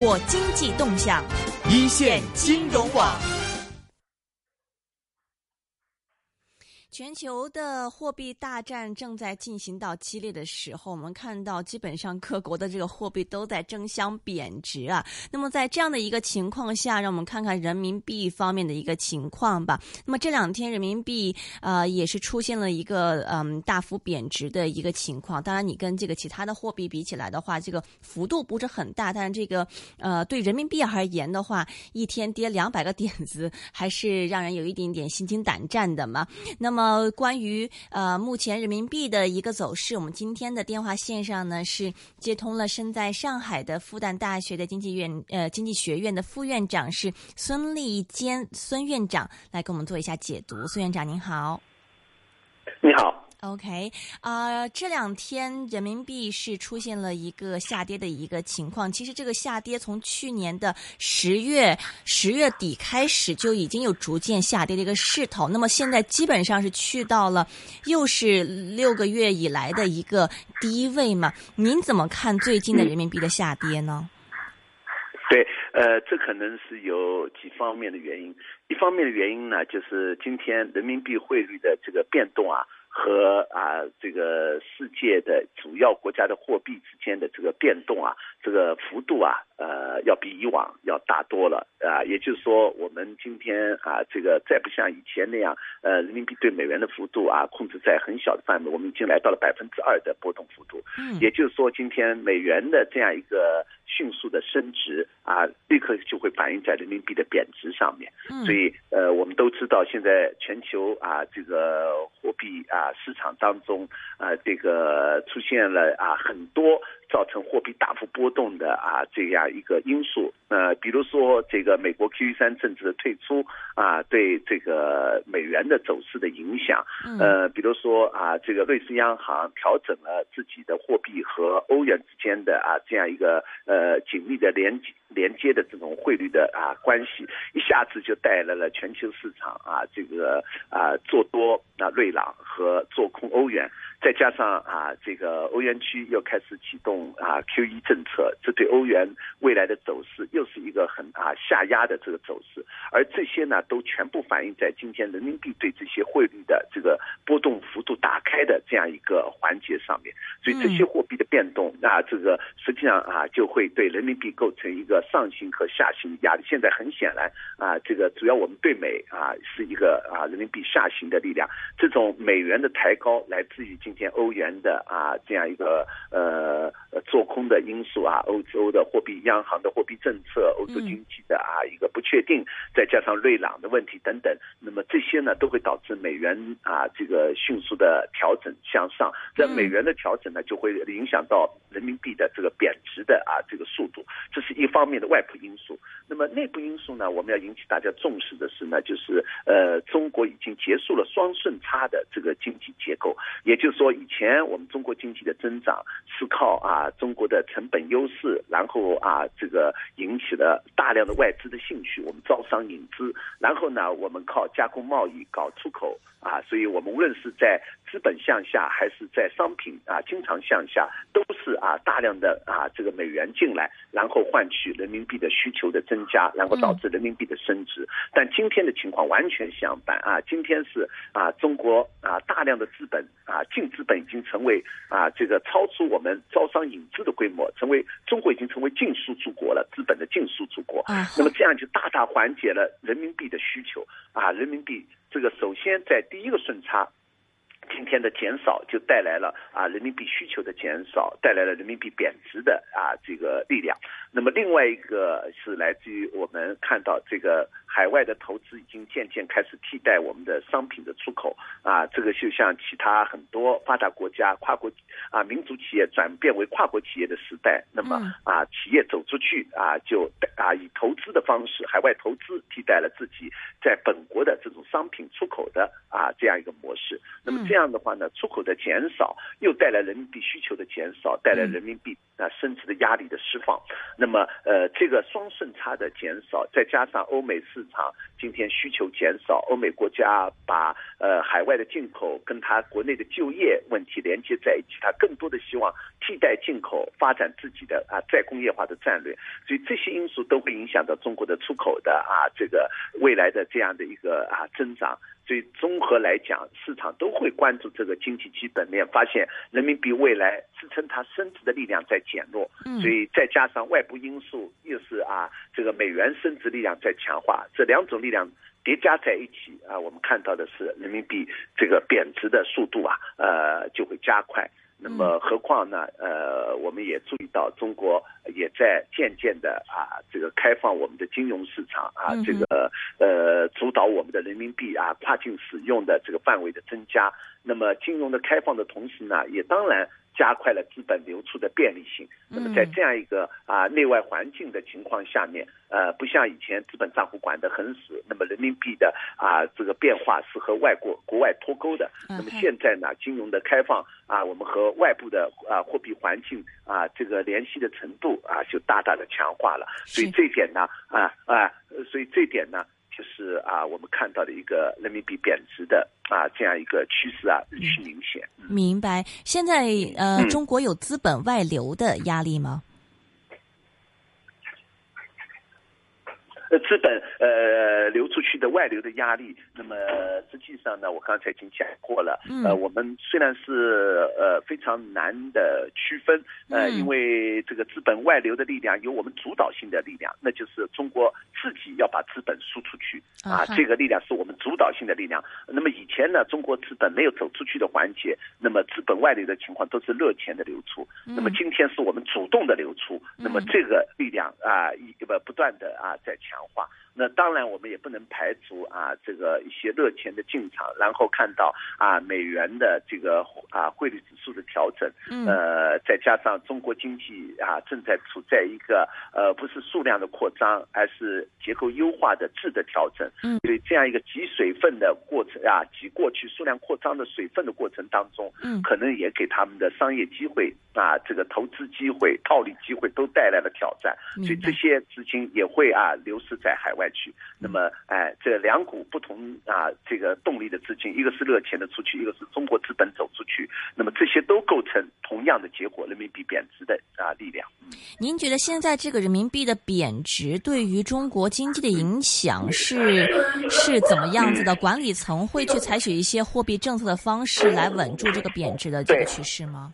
我经济动向，一线金融网。全球的货币大战正在进行到激烈的时候，我们看到基本上各国的这个货币都在争相贬值啊。那么在这样的一个情况下，让我们看看人民币方面的一个情况吧。那么这两天人民币呃也是出现了一个嗯大幅贬值的一个情况。当然，你跟这个其他的货币比起来的话，这个幅度不是很大，但是这个呃对人民币而言的话，一天跌两百个点子，还是让人有一点点心惊胆战的嘛。那么。呃，关于呃目前人民币的一个走势，我们今天的电话线上呢是接通了身在上海的复旦大学的经济院呃经济学院的副院长是孙立坚孙院长来给我们做一下解读。孙院长您好，你好。OK，啊，这两天人民币是出现了一个下跌的一个情况。其实这个下跌从去年的十月十月底开始就已经有逐渐下跌的一个势头。那么现在基本上是去到了又是六个月以来的一个低位嘛？您怎么看最近的人民币的下跌呢？对，呃，这可能是有几方面的原因。一方面的原因呢，就是今天人民币汇率的这个变动啊。和啊，这个世界的主要国家的货币之间的这个变动啊，这个幅度啊，呃，要比以往要大多了啊。也就是说，我们今天啊，这个再不像以前那样，呃，人民币对美元的幅度啊，控制在很小的范围，我们已经来到了百分之二的波动幅度。嗯，也就是说，今天美元的这样一个迅速的升值啊，立刻就会反映在人民币的贬值上面。嗯，所以呃，我们都知道，现在全球啊，这个货比啊。市场当中，啊，这个出现了啊很多。造成货币大幅波动的啊这样一个因素，呃，比如说这个美国 QE 三政策的退出啊，对这个美元的走势的影响，呃，比如说啊，这个瑞士央行调整了自己的货币和欧元之间的啊这样一个呃紧密的连连接的这种汇率的啊关系，一下子就带来了全球市场啊这个啊做多啊瑞郎和做空欧元。再加上啊，这个欧元区又开始启动啊 QE 政策，这对欧元未来的走势又是一个很啊下压的这个走势，而这些呢都全部反映在今天人民币对这些汇率的这个波动幅度打开的这样一个环节上面，所以这些货币的变动啊，这个实际上啊就会对人民币构成一个上行和下行的压力。现在很显然啊，这个主要我们对美啊是一个啊人民币下行的力量，这种美元的抬高来自于。今天欧元的啊这样一个呃做空的因素啊，欧洲的货币央行的货币政策，欧洲经济的啊一个不确定，再加上瑞朗的问题等等，那么这些呢都会导致美元啊这个迅速的调整向上，在美元的调整呢就会影响到人民币的这个贬值的啊这个速度，这是一方面的外部因素。那么内部因素呢，我们要引起大家重视的是呢，就是呃中国已经结束了双顺差的这个经济结构，也就是。说以前我们中国经济的增长是靠啊中国的成本优势，然后啊这个引起了大量的外资的兴趣，我们招商引资，然后呢我们靠加工贸易搞出口啊，所以我们无论是在资本向下还是在商品啊经常向下，都是啊大量的啊这个美元进来，然后换取人民币的需求的增加，然后导致人民币的升值。但今天的情况完全相反啊，今天是啊中国啊大量的资本啊净。资本已经成为啊，这个超出我们招商引资的规模，成为中国已经成为净输出国了，资本的净输出国。那么这样就大大缓解了人民币的需求啊，人民币这个首先在第一个顺差。今天的减少就带来了啊人民币需求的减少，带来了人民币贬值的啊这个力量。那么另外一个是来自于我们看到这个海外的投资已经渐渐开始替代我们的商品的出口啊，这个就像其他很多发达国家跨国啊民族企业转变为跨国企业的时代，那么啊企业走出去啊就啊以投资的方式海外投资替代了自己在本国的这种商品出口的啊这样一个模式。那么这样。样的话呢，出口的减少又带来人民币需求的减少，带来人民币啊升值的压力的释放。那么呃，这个双顺差的减少，再加上欧美市场今天需求减少，欧美国家把呃海外的进口跟它国内的就业问题连接在一起，它更多的希望替代进口，发展自己的啊再工业化的战略。所以这些因素都会影响到中国的出口的啊这个未来的这样的一个啊增长。所以综合来讲，市场都会关注这个经济基本面，发现人民币未来支撑它升值的力量在减弱，所以再加上外部因素又是啊这个美元升值力量在强化，这两种力量叠加在一起啊，我们看到的是人民币这个贬值的速度啊呃就会加快。那么，何况呢？呃，我们也注意到，中国也在渐渐的啊，这个开放我们的金融市场啊，这个呃，主导我们的人民币啊跨境使用的这个范围的增加。那么，金融的开放的同时呢，也当然。加快了资本流出的便利性。那么在这样一个啊内外环境的情况下面，呃，不像以前资本账户管得很死，那么人民币的啊这个变化是和外国国外脱钩的。那么现在呢，金融的开放啊，我们和外部的啊货币环境啊这个联系的程度啊就大大的强化了。所以这一点呢啊啊，所以这一点呢。就是啊，我们看到的一个人民币贬值的啊这样一个趋势啊，日趋明显。明白。现在呃，中国有资本外流的压力吗？呃，资本呃流出去的外流的压力，那么实际上呢，我刚才已经讲过了。呃，我们虽然是呃非常难的区分，呃，因为这个资本外流的力量有我们主导性的力量，那就是中国自己要把资本输出去啊，这个力量是我们主导性的力量。那么以前呢，中国资本没有走出去的环节，那么资本外流的情况都是热钱的流出。那么今天是我们主动的流出，那么这个力量啊，一不不断的啊在强。强化，那当然我们也不能排除啊，这个一些热钱的进场，然后看到啊美元的这个啊汇率指数的调整，呃，再加上中国经济啊正在处在一个呃不是数量的扩张，而是结构优化的质的调整，嗯，所以这样一个挤水分的过程啊，挤过去数量扩张的水分的过程当中，嗯，可能也给他们的商业机会啊这个投资机会、套利机会都带来了挑战，所以这些资金也会啊流。失在海外去，那么哎，这两股不同啊，这个动力的资金，一个是热钱的出去，一个是中国资本走出去，那么这些都构成同样的结果，人民币贬值的啊力量。您觉得现在这个人民币的贬值对于中国经济的影响是是怎么样子的？管理层会去采取一些货币政策的方式来稳住这个贬值的这个趋势吗？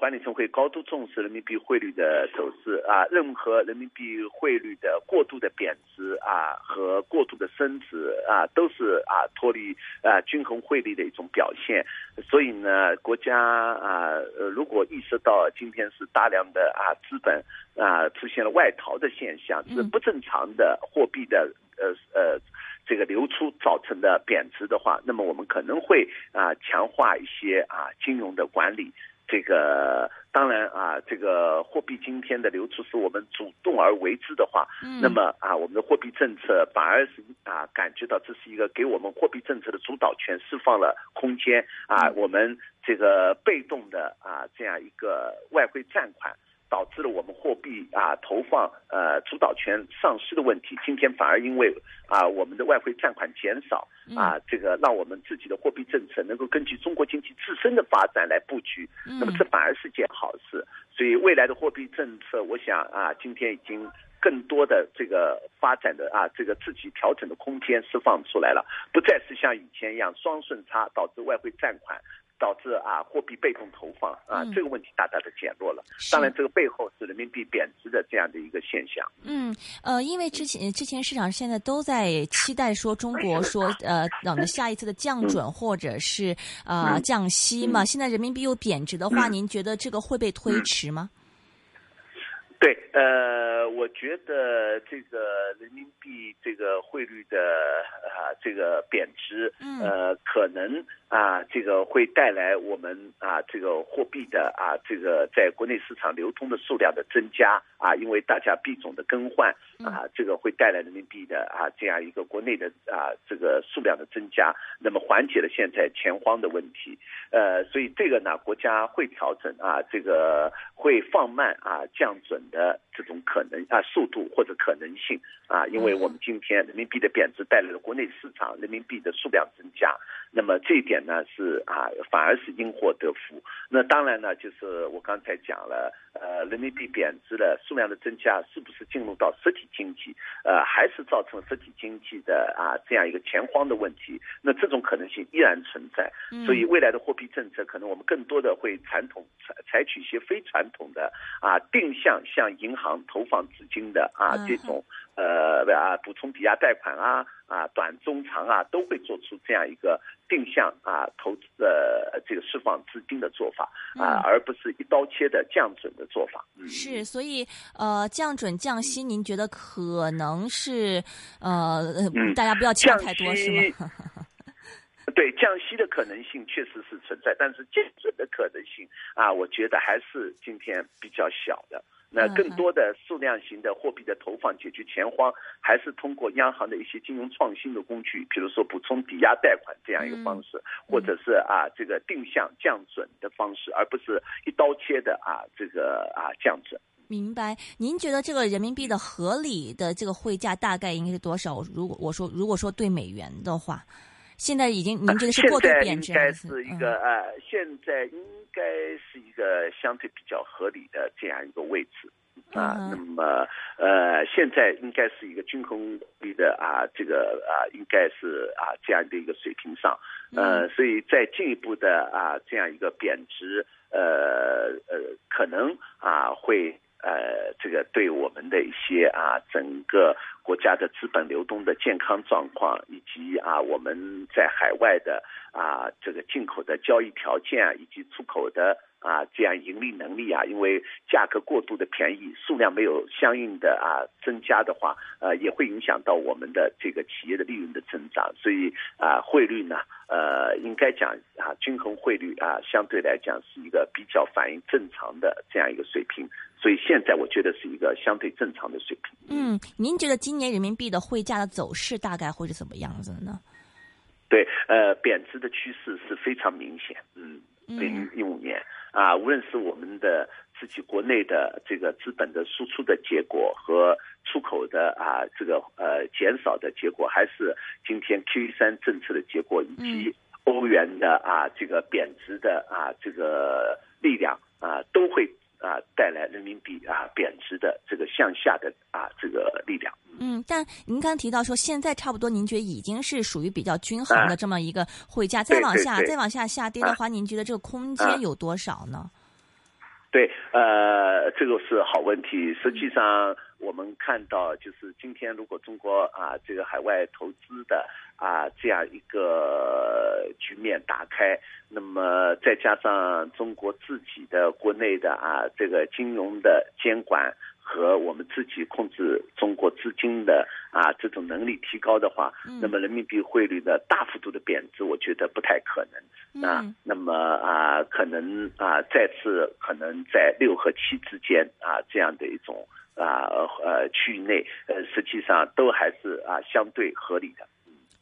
管理层会高度重视人民币汇率的走势啊，任何人民币汇率的过度的贬值啊和过度的升值啊，都是啊脱离啊均衡汇率的一种表现。所以呢，国家啊呃如果意识到今天是大量的啊资本啊出现了外逃的现象，是不正常的货币的呃呃这个流出造成的贬值的话，那么我们可能会啊强化一些啊金融的管理。这个当然啊，这个货币今天的流出是我们主动而为之的话，那么啊，我们的货币政策反而是啊，感觉到这是一个给我们货币政策的主导权释放了空间啊，我们这个被动的啊这样一个外汇占款。导致了我们货币啊投放呃主导权丧失的问题。今天反而因为啊我们的外汇占款减少啊，这个让我们自己的货币政策能够根据中国经济自身的发展来布局。那么这反而是件好事。所以未来的货币政策，我想啊，今天已经更多的这个发展的啊这个自己调整的空间释放出来了，不再是像以前一样双顺差导致外汇占款。导致啊货币被动投放啊这个问题大大的减弱了。当然，这个背后是人民币贬值的这样的一个现象。嗯呃，因为之前之前市场现在都在期待说中国说 呃等着下一次的降准或者是呃降息嘛。现在人民币又贬值的话，您觉得这个会被推迟吗？对，呃，我觉得这个人民币这个汇率的啊这个贬值，呃，可能啊这个会带来我们啊这个货币的啊这个在国内市场流通的数量的增加啊，因为大家币种的更换啊，这个会带来人民币的啊这样一个国内的啊这个数量的增加，那么缓解了现在钱荒的问题。呃，所以这个呢，国家会调整啊，这个会放慢啊降准的这种可能啊速度或者可能性啊，因为我们今天人民币的贬值带来了国内市场人民币的数量增加，那么这一点呢是啊反而是因祸得福。那当然呢，就是我刚才讲了，呃，人民币贬值的数量的增加，是不是进入到实体经济，呃，还是造成实体经济的啊这样一个钱荒的问题？那这种可能性依然存在。所以未来的货币政策，可能我们更多的会传统采采取一些非传统的啊定向向银行投放资金的啊这种呃啊补充抵押贷款啊啊短中长啊都会做出这样一个定向啊投资的这个释放资金的做法啊，而不是一刀切的降准的做法。是，所以呃降准降息，您觉得可能是呃大家不要期待太多是吗？对降息的可能性确实是存在，但是降准的可能性啊，我觉得还是今天比较小的。那更多的数量型的货币的投放解决钱荒，还是通过央行的一些金融创新的工具，比如说补充抵押贷款这样一个方式，或者是啊这个定向降准的方式，而不是一刀切的啊这个啊降准。明白？您觉得这个人民币的合理的这个汇价大概应该是多少？如果我说如果说对美元的话？现在已经，您觉得是过度贬值？现在应该是一个呃，现在应该是一个相对比较合理的这样一个位置啊。那么呃，现在应该是一个均衡率的啊，这个啊，应该是啊这样的一个水平上。呃，所以再进一步的啊这样一个贬值，呃呃，可能啊会。呃，这个对我们的一些啊，整个国家的资本流动的健康状况，以及啊，我们在海外的啊，这个进口的交易条件，以及出口的啊，这样盈利能力啊，因为价格过度的便宜，数量没有相应的啊增加的话，呃，也会影响到我们的这个企业的利润的增长。所以啊，汇率呢，呃，应该讲啊，均衡汇率啊，相对来讲是一个比较反映正常的这样一个水平。所以现在我觉得是一个相对正常的水平。嗯，您觉得今年人民币的汇价的走势大概会是怎么样子呢？对，呃，贬值的趋势是非常明显。嗯，零一五年啊，无论是我们的自己国内的这个资本的输出的结果和出口的啊这个呃减少的结果，还是今天 Q 三政策的结果，以及欧元的啊这个贬值的啊这个力量啊，都会。啊，带来人民币啊贬值的这个向下的啊这个力量。嗯，但您刚提到说，现在差不多，您觉得已经是属于比较均衡的这么一个汇价，再往下再往下下跌的话，您觉得这个空间有多少呢？对，呃，这个是好问题。实际上，我们看到，就是今天如果中国啊这个海外投资的啊这样一个局面打开，那么再加上中国自己的国内的啊这个金融的监管。和我们自己控制中国资金的啊这种能力提高的话，那么人民币汇率的大幅度的贬值，我觉得不太可能啊。那么啊，可能啊再次可能在六和七之间啊这样的一种啊呃区域内，呃实际上都还是啊相对合理的。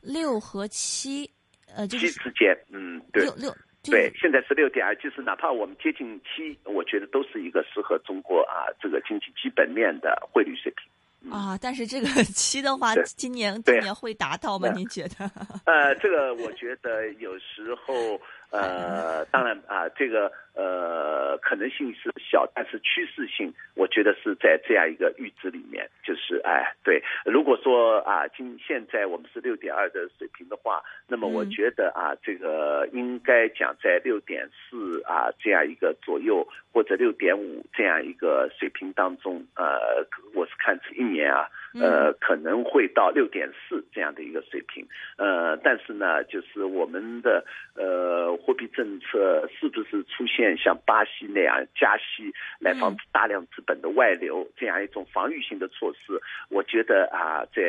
六和七呃七之间，嗯对。六六。对，现在是六点二，就是哪怕我们接近七，我觉得都是一个适合中国啊这个经济基本面的汇率水平啊。但是这个 七的话，今年今年会达到吗？您觉得？呃，这个我觉得有时候。呃，当然啊，这个呃可能性是小，但是趋势性，我觉得是在这样一个预值里面，就是哎，对，如果说啊，今现在我们是六点二的水平的话，那么我觉得啊，这个应该讲在六点四啊这样一个左右，或者六点五这样一个水平当中，呃，我是看这一年啊，呃，可能会到六点四这样的一个水平。呃，但是呢，就是我们的呃货币政策是不是出现像巴西那样加息来防止大量资本的外流这样一种防御性的措施？我觉得啊，在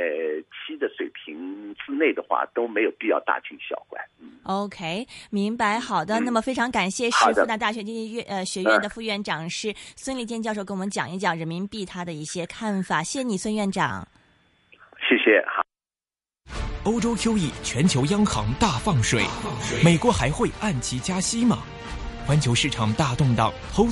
七的水平之内的话，都没有必要大惊小怪。嗯，OK，明白。好的，那么非常感谢是复旦大学经济院呃学院的副院长是孙立坚教授，跟我们讲一讲人民币他的一些看法。谢谢你，孙院长。谢谢。好。欧洲 QE，全球央行大放水，美国还会按期加息吗？环球市场大动荡，投资。